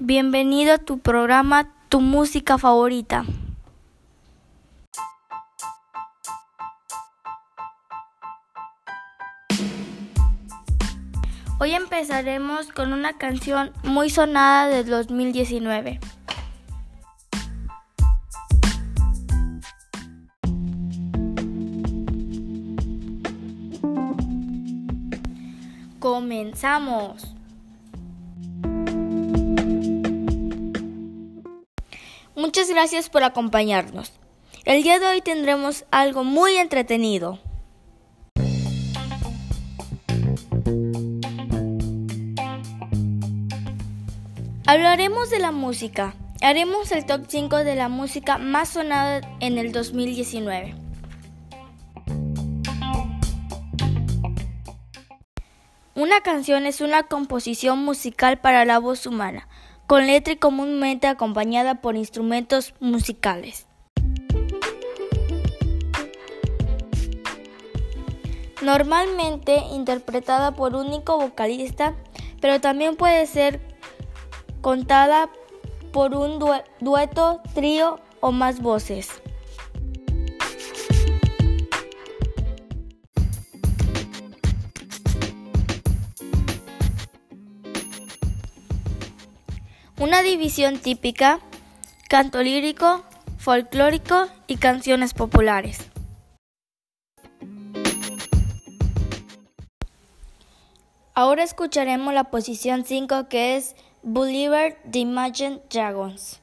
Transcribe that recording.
Bienvenido a tu programa Tu música favorita. Hoy empezaremos con una canción muy sonada del 2019. Comenzamos. Muchas gracias por acompañarnos. El día de hoy tendremos algo muy entretenido. Hablaremos de la música. Haremos el top 5 de la música más sonada en el 2019. Una canción es una composición musical para la voz humana, con letra y comúnmente acompañada por instrumentos musicales. Normalmente interpretada por un único vocalista, pero también puede ser contada por un dueto, trío o más voces. Una división típica, canto lírico, folclórico y canciones populares. Ahora escucharemos la posición 5 que es Believer de Imagine Dragons.